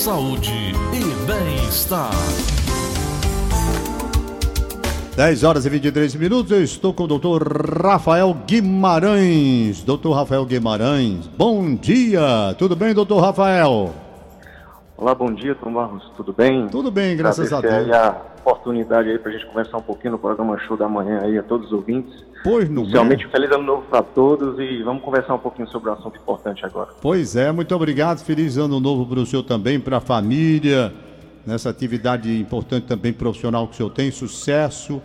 saúde e bem-estar. 10 horas e 23 minutos, eu estou com o doutor Rafael Guimarães. Doutor Rafael Guimarães, bom dia. Tudo bem, doutor Rafael? Olá, bom dia, Tom Barros. Tudo bem? Tudo bem, graças a Deus. A oportunidade aí para a gente conversar um pouquinho no programa Show da Manhã aí a todos os ouvintes. Pois não Realmente feliz ano novo para todos e vamos conversar um pouquinho sobre um assunto importante agora. Pois é, muito obrigado. Feliz ano novo para o senhor também, para a família, nessa atividade importante também profissional que o senhor tem. Sucesso.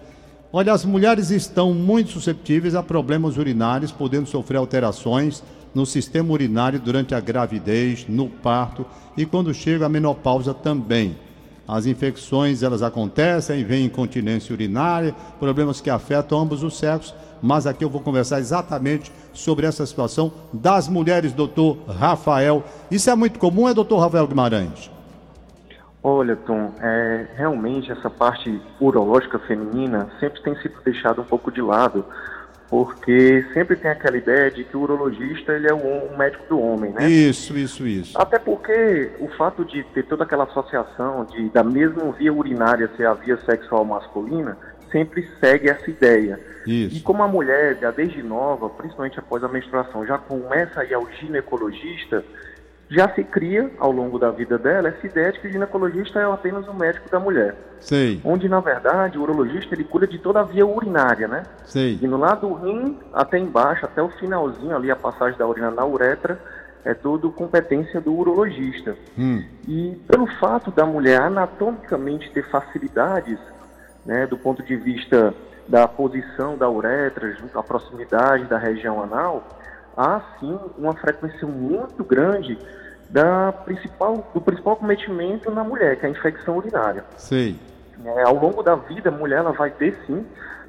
Olha, as mulheres estão muito susceptíveis a problemas urinários, podendo sofrer alterações no sistema urinário durante a gravidez, no parto e quando chega a menopausa também. As infecções elas acontecem, vem incontinência urinária, problemas que afetam ambos os sexos, mas aqui eu vou conversar exatamente sobre essa situação das mulheres, doutor Rafael. Isso é muito comum, é doutor Rafael Guimarães? Olha, Tom, é, realmente essa parte urológica feminina sempre tem sido deixada um pouco de lado porque sempre tem aquela ideia de que o urologista ele é o médico do homem, né? Isso, isso, isso. Até porque o fato de ter toda aquela associação de da mesma via urinária ser a via sexual masculina sempre segue essa ideia. Isso. E como a mulher, desde nova, principalmente após a menstruação, já começa a ir ao ginecologista, já se cria, ao longo da vida dela, essa ideia de que o ginecologista é apenas o médico da mulher. Sei. Onde, na verdade, o urologista ele cuida de toda a via urinária, né? Sei. E no lado do rim, até embaixo, até o finalzinho ali, a passagem da urina na uretra, é tudo competência do urologista. Hum. E pelo fato da mulher anatomicamente ter facilidades, né, do ponto de vista da posição da uretra, junto à proximidade da região anal, há sim uma frequência muito grande da principal, do principal cometimento na mulher, que é a infecção urinária. Sei. É, ao longo da vida, a mulher ela vai ter sim,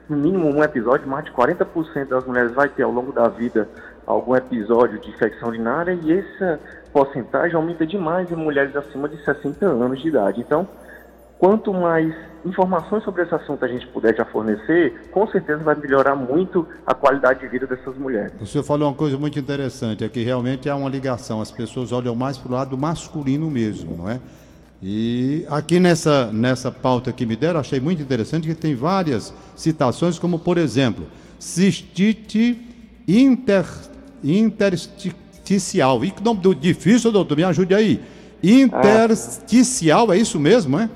no mínimo um episódio, mais de 40% das mulheres vai ter ao longo da vida algum episódio de infecção urinária e essa porcentagem aumenta demais em mulheres acima de 60 anos de idade. Então, quanto mais informações sobre esse assunto a gente puder já fornecer, com certeza vai melhorar muito a qualidade de vida dessas mulheres. O senhor falou uma coisa muito interessante, é que realmente há uma ligação, as pessoas olham mais para o lado masculino mesmo, não é? E aqui nessa, nessa pauta que me deram, achei muito interessante que tem várias citações, como por exemplo, cistite inter, intersticial. E que nome do difícil, doutor, me ajude aí. Intersticial, é isso mesmo, é?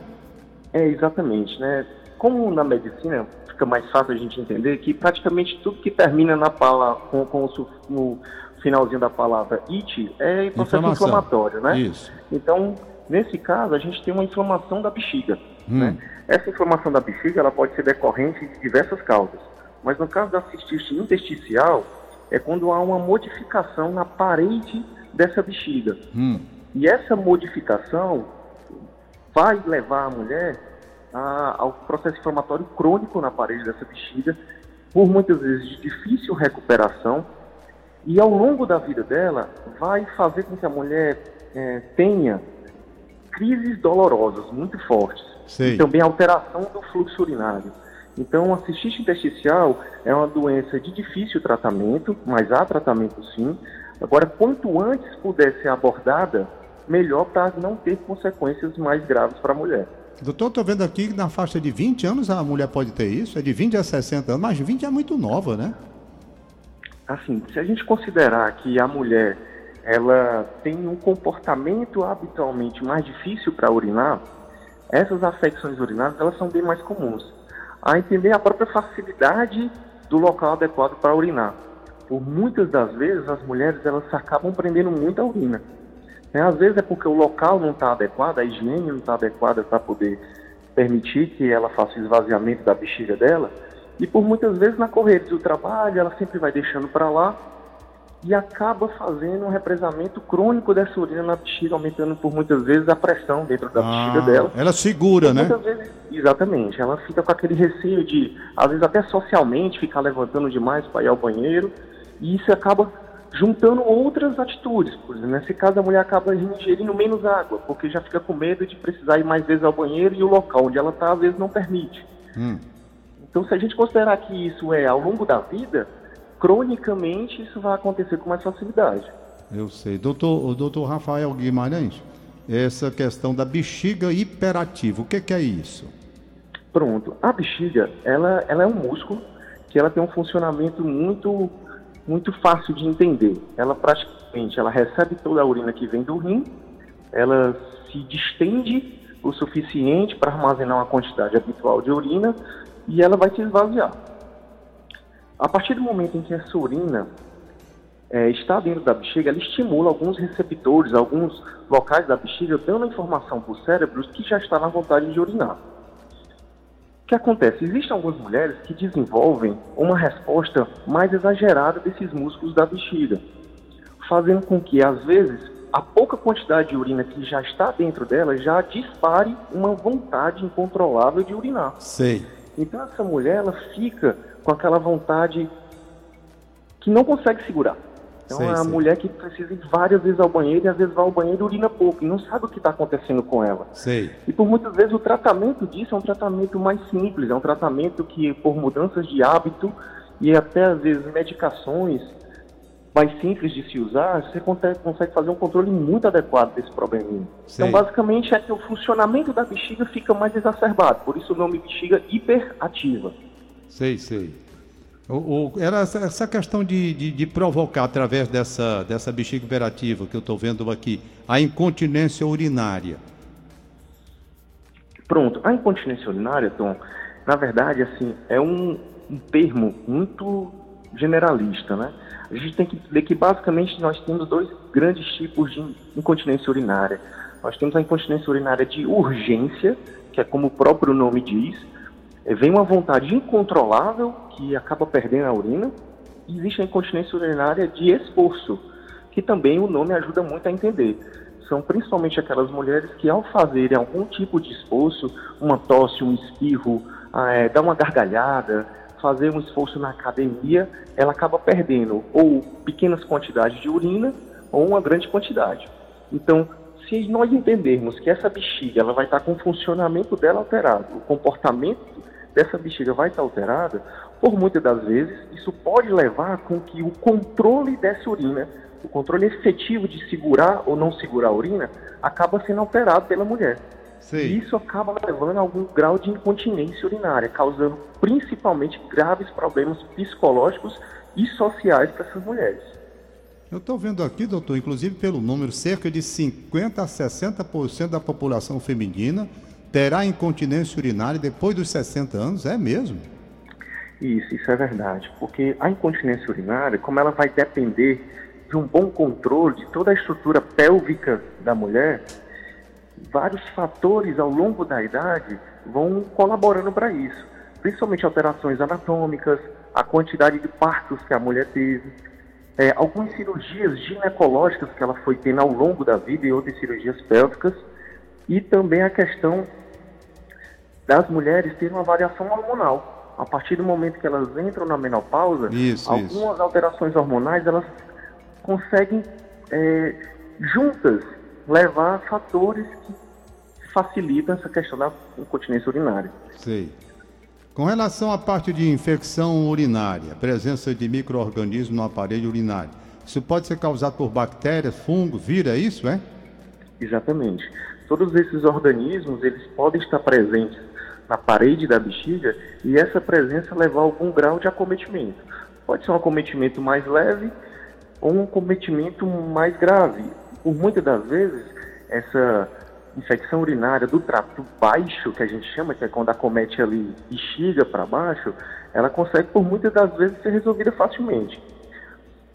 É, exatamente, né? Como na medicina fica mais fácil a gente entender que praticamente tudo que termina na palavra, com, com o no finalzinho da palavra it é processo inflamatório, né? Isso. Então, nesse caso, a gente tem uma inflamação da bexiga, Hum. né? Essa inflamação da bexiga, ela pode ser decorrente de diversas causas. Mas no caso da cistite intersticial, é quando há uma modificação na parede dessa bexiga. Hum. E essa modificação vai levar a mulher a, ao processo inflamatório crônico na parede dessa bexiga, por muitas vezes de difícil recuperação, e ao longo da vida dela vai fazer com que a mulher eh, tenha crises dolorosas muito fortes Sei. e também alteração do fluxo urinário. Então, a cistite intersticial é uma doença de difícil tratamento, mas há tratamento sim. Agora, quanto antes puder ser abordada, melhor para não ter consequências mais graves para a mulher. Doutor, estou vendo aqui que na faixa de 20 anos a mulher pode ter isso, é de 20 a 60 anos, mas 20 é muito nova, né? Assim, se a gente considerar que a mulher ela tem um comportamento habitualmente mais difícil para urinar, essas afecções urinárias elas são bem mais comuns. A entender a própria facilidade do local adequado para urinar. Por muitas das vezes as mulheres elas acabam prendendo muito a urina. Né? Às vezes é porque o local não está adequado, a higiene não está adequada para poder permitir que ela faça o esvaziamento da bexiga dela. E por muitas vezes na correria do trabalho ela sempre vai deixando para lá e acaba fazendo um represamento crônico dessa urina na bexiga, aumentando por muitas vezes a pressão dentro da bexiga Ah, dela. Ela segura, né? Muitas vezes, exatamente. Ela fica com aquele receio de, às vezes até socialmente, ficar levantando demais para ir ao banheiro. E isso acaba juntando outras atitudes. Por exemplo, nesse caso, a mulher acaba ingerindo menos água, porque já fica com medo de precisar ir mais vezes ao banheiro e o local onde ela está, às vezes, não permite. Hum. Então, se a gente considerar que isso é ao longo da vida, cronicamente isso vai acontecer com mais facilidade. Eu sei. Doutor, doutor Rafael Guimarães, essa questão da bexiga hiperativa. O que, que é isso? Pronto. A bexiga, ela, ela é um músculo que ela tem um funcionamento muito, muito fácil de entender. Ela praticamente ela recebe toda a urina que vem do rim, ela se distende o suficiente para armazenar uma quantidade habitual de urina e ela vai se esvaziar. A partir do momento em que essa urina é, está dentro da bexiga, ela estimula alguns receptores, alguns locais da bexiga, dando informação para o cérebro que já está na vontade de urinar. O que acontece? Existem algumas mulheres que desenvolvem uma resposta mais exagerada desses músculos da bexiga, fazendo com que, às vezes, a pouca quantidade de urina que já está dentro dela já dispare uma vontade incontrolável de urinar. Sei. Então essa mulher ela fica com aquela vontade que não consegue segurar. Então sei, é a sei. mulher que precisa ir várias vezes ao banheiro e às vezes vai ao banheiro e urina pouco e não sabe o que está acontecendo com ela. Sei. E por muitas vezes o tratamento disso é um tratamento mais simples, é um tratamento que por mudanças de hábito e até às vezes medicações mais simples de se usar, você consegue fazer um controle muito adequado desse probleminha. Então, basicamente, é que o funcionamento da bexiga fica mais exacerbado, por isso o nome bexiga hiperativa. Sei, sei. O, o, era essa, questão de, de, de, provocar, através dessa, dessa bexiga hiperativa que eu estou vendo aqui, a incontinência urinária. Pronto, a incontinência urinária, Tom, na verdade, assim, é um, um termo muito generalista, né? A gente tem que entender que basicamente nós temos dois grandes tipos de incontinência urinária. Nós temos a incontinência urinária de urgência, que é como o próprio nome diz, vem uma vontade incontrolável que acaba perdendo a urina, existe a incontinência urinária de esforço, que também o nome ajuda muito a entender. São principalmente aquelas mulheres que, ao fazerem algum tipo de esforço, uma tosse, um espirro, é, dar uma gargalhada, fazer um esforço na academia, ela acaba perdendo ou pequenas quantidades de urina ou uma grande quantidade. Então, se nós entendermos que essa bexiga ela vai estar com o funcionamento dela alterado, o comportamento dessa bexiga vai estar alterado, por muitas das vezes isso pode levar com que o controle dessa urina, o controle efetivo de segurar ou não segurar a urina, acaba sendo alterado pela mulher. E isso acaba levando a algum grau de incontinência urinária, causando principalmente graves problemas psicológicos e sociais para essas mulheres. Eu estou vendo aqui, doutor, inclusive pelo número, cerca de 50% a 60% da população feminina terá incontinência urinária depois dos 60 anos, é mesmo? Isso, isso é verdade, porque a incontinência urinária, como ela vai depender de um bom controle de toda a estrutura pélvica da mulher, vários fatores ao longo da idade vão colaborando para isso, principalmente alterações anatômicas, a quantidade de partos que a mulher teve, é, algumas cirurgias ginecológicas que ela foi tendo ao longo da vida e outras cirurgias pélvicas, e também a questão das mulheres terem uma variação hormonal. A partir do momento que elas entram na menopausa, isso, algumas isso. alterações hormonais elas conseguem é, juntas levar fatores que facilitam essa questão da incontinência urinária. Sei. Com relação à parte de infecção urinária, presença de micro-organismos no aparelho urinário, isso pode ser causado por bactérias, fungos, vírus, é isso, é? Exatamente. Todos esses organismos, eles podem estar presentes na parede da bexiga e essa presença levar a algum grau de acometimento. Pode ser um acometimento mais leve ou um acometimento mais grave por muitas das vezes, essa infecção urinária do trato baixo, que a gente chama, que é quando acomete ali bexiga para baixo, ela consegue por muitas das vezes ser resolvida facilmente.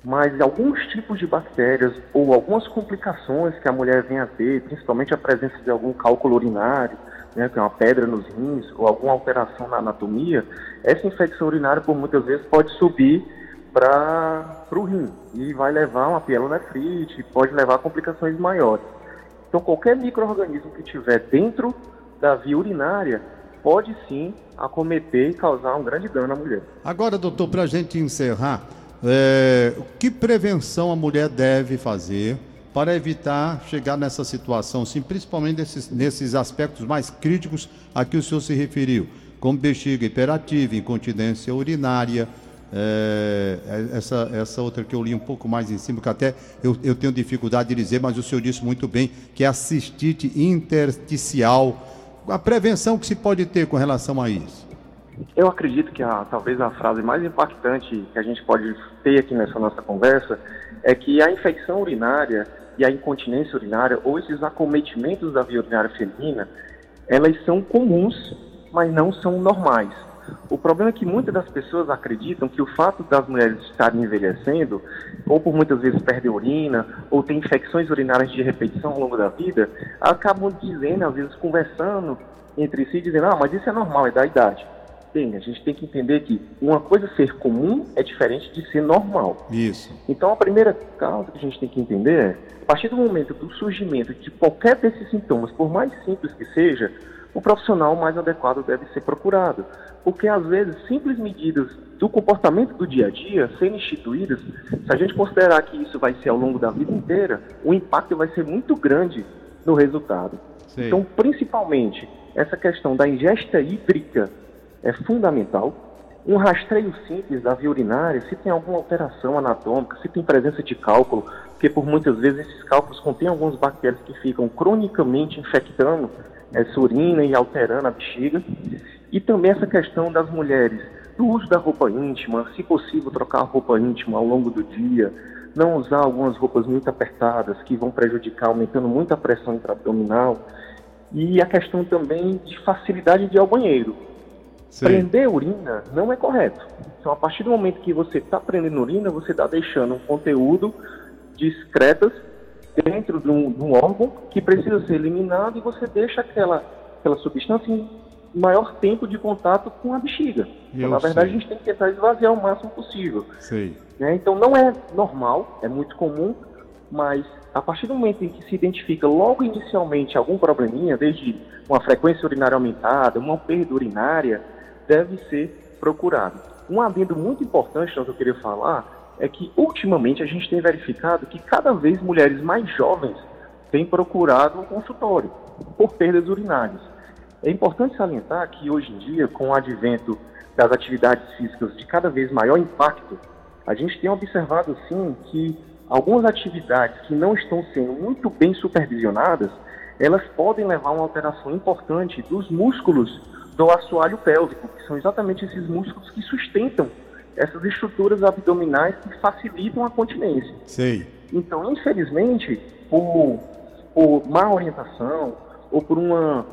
Mas alguns tipos de bactérias ou algumas complicações que a mulher vem a ter, principalmente a presença de algum cálculo urinário, né, que é uma pedra nos rins, ou alguma alteração na anatomia, essa infecção urinária por muitas vezes pode subir para o rim e vai levar uma pielonefrite, pode levar a complicações maiores. Então, qualquer microorganismo que tiver dentro da via urinária pode sim acometer e causar um grande dano à mulher. Agora, doutor, para a gente encerrar, é, que prevenção a mulher deve fazer para evitar chegar nessa situação, sim, principalmente nesses, nesses aspectos mais críticos a que o senhor se referiu, como bexiga hiperativa, incontinência urinária, É, é, essa, essa outra que eu li um pouco mais em cima, que até eu, eu tenho dificuldade de dizer, mas o senhor disse muito bem, que é a cistite intersticial. A prevenção que se pode ter com relação a isso? Eu acredito que a, talvez a frase mais impactante que a gente pode ter aqui nessa nossa conversa é que a infecção urinária e a incontinência urinária, ou esses acometimentos da via urinária feminina, elas são comuns, mas não são normais. O problema é que muitas das pessoas acreditam que o fato das mulheres estarem envelhecendo, ou por muitas vezes perdem urina, ou têm infecções urinárias de repetição ao longo da vida, acabam dizendo, às vezes conversando entre si, dizendo, ah, mas isso é normal, é da idade. Bem, a gente tem que entender que uma coisa ser comum é diferente de ser normal. Isso. Então a primeira causa que a gente tem que entender é, a partir do momento do surgimento de qualquer desses sintomas, por mais simples que seja, o profissional mais adequado deve ser procurado. Porque, às vezes, simples medidas do comportamento do dia a dia sendo instituídas, se a gente considerar que isso vai ser ao longo da vida inteira, o impacto vai ser muito grande no resultado. Sim. Então, principalmente, essa questão da ingesta hídrica é fundamental. Um rastreio simples da via urinária, se tem alguma alteração anatômica, se tem presença de cálculo, porque por muitas vezes esses cálculos contêm algumas bactérias que ficam cronicamente infectando essa urina e alterando a bexiga. E também essa questão das mulheres, do uso da roupa íntima, se possível trocar a roupa íntima ao longo do dia, não usar algumas roupas muito apertadas que vão prejudicar, aumentando muito a pressão intraabdominal. E a questão também de facilidade de ir ao banheiro. Sim. Prender urina não é correto. Então, a partir do momento que você está prendendo urina, você está deixando um conteúdo discretas dentro de um, de um, órgão que precisa ser eliminado e você deixa aquela, aquela substância em maior tempo de contato com a bexiga. Então, na verdade, sei. a gente tem que tentar esvaziar o máximo possível. Né? Então, não é normal, é muito comum, mas a partir do momento em que se identifica logo inicialmente algum probleminha, desde uma frequência urinária aumentada, uma perda urinária, deve ser procurado. Um adendo muito importante que eu queria falar é que ultimamente a gente tem verificado que cada vez mulheres mais jovens têm procurado um consultório por perdas urinárias. É importante salientar que hoje em dia, com o advento das atividades físicas de cada vez maior impacto, a gente tem observado sim que algumas atividades que não estão sendo muito bem supervisionadas, elas podem levar a uma alteração importante dos músculos do assoalho pélvico, que são exatamente esses músculos que sustentam essas estruturas abdominais que facilitam a continência. Sei. Então, infelizmente, por, por má orientação ou por uma,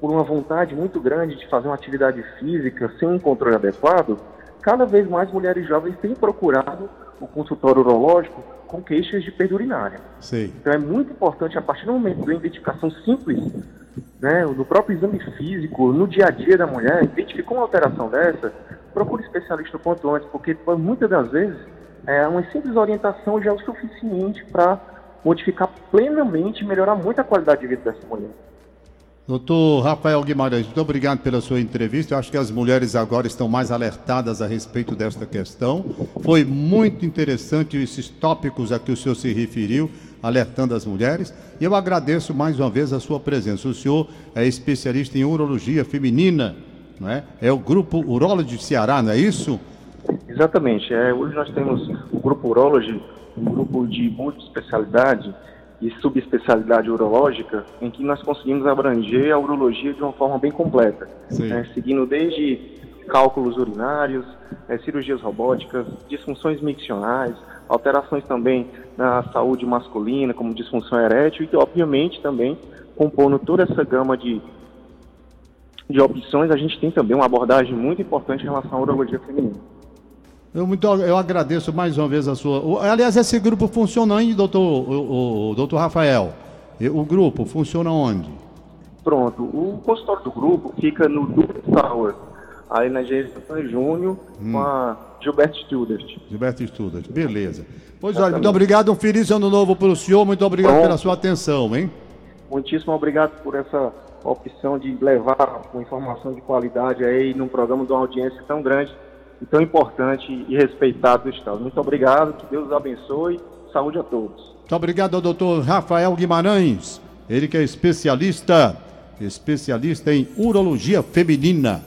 por uma vontade muito grande de fazer uma atividade física sem um controle adequado, cada vez mais mulheres jovens têm procurado o consultório urológico com queixas de perda urinária. Sei. Então é muito importante, a partir do momento da identificação simples, né, no próprio exame físico, no dia a dia da mulher, identificou uma alteração dessa, procure especialista o quanto antes, porque muitas das vezes é, uma simples orientação já é o suficiente para modificar plenamente e melhorar muito a qualidade de vida dessa mulher. Doutor Rafael Guimarães, muito obrigado pela sua entrevista. Eu acho que as mulheres agora estão mais alertadas a respeito desta questão. Foi muito interessante esses tópicos a que o senhor se referiu, alertando as mulheres. E eu agradeço mais uma vez a sua presença. O senhor é especialista em urologia feminina não é? É o grupo Urology Ceará, não é isso? Exatamente. É, hoje nós temos o grupo Urology, um grupo de multiespecialidade e subespecialidade urológica, em que nós conseguimos abranger a urologia de uma forma bem completa, né, seguindo desde cálculos urinários, é, cirurgias robóticas, disfunções miccionais, alterações também na saúde masculina, como disfunção erétil, e obviamente também compondo toda essa gama de de opções, a gente tem também uma abordagem muito importante em relação à urologia feminina. Eu, muito, eu agradeço mais uma vez a sua. Aliás, esse grupo funciona onde, doutor, o, o, doutor Rafael? O grupo funciona onde? Pronto, o consultório do grupo fica no Duke Tower, aí na Geração Júnior, hum. com a Gilberto Studert. Gilberto Studert, beleza. Pois olha, muito obrigado, um feliz ano novo para o senhor, muito obrigado Pronto. pela sua atenção, hein? Muitíssimo obrigado por essa opção de levar uma informação de qualidade aí num programa de uma audiência tão grande e tão importante e respeitado do Estado. Muito obrigado, que Deus abençoe, saúde a todos. Muito obrigado doutor Rafael Guimarães, ele que é especialista, especialista em urologia feminina.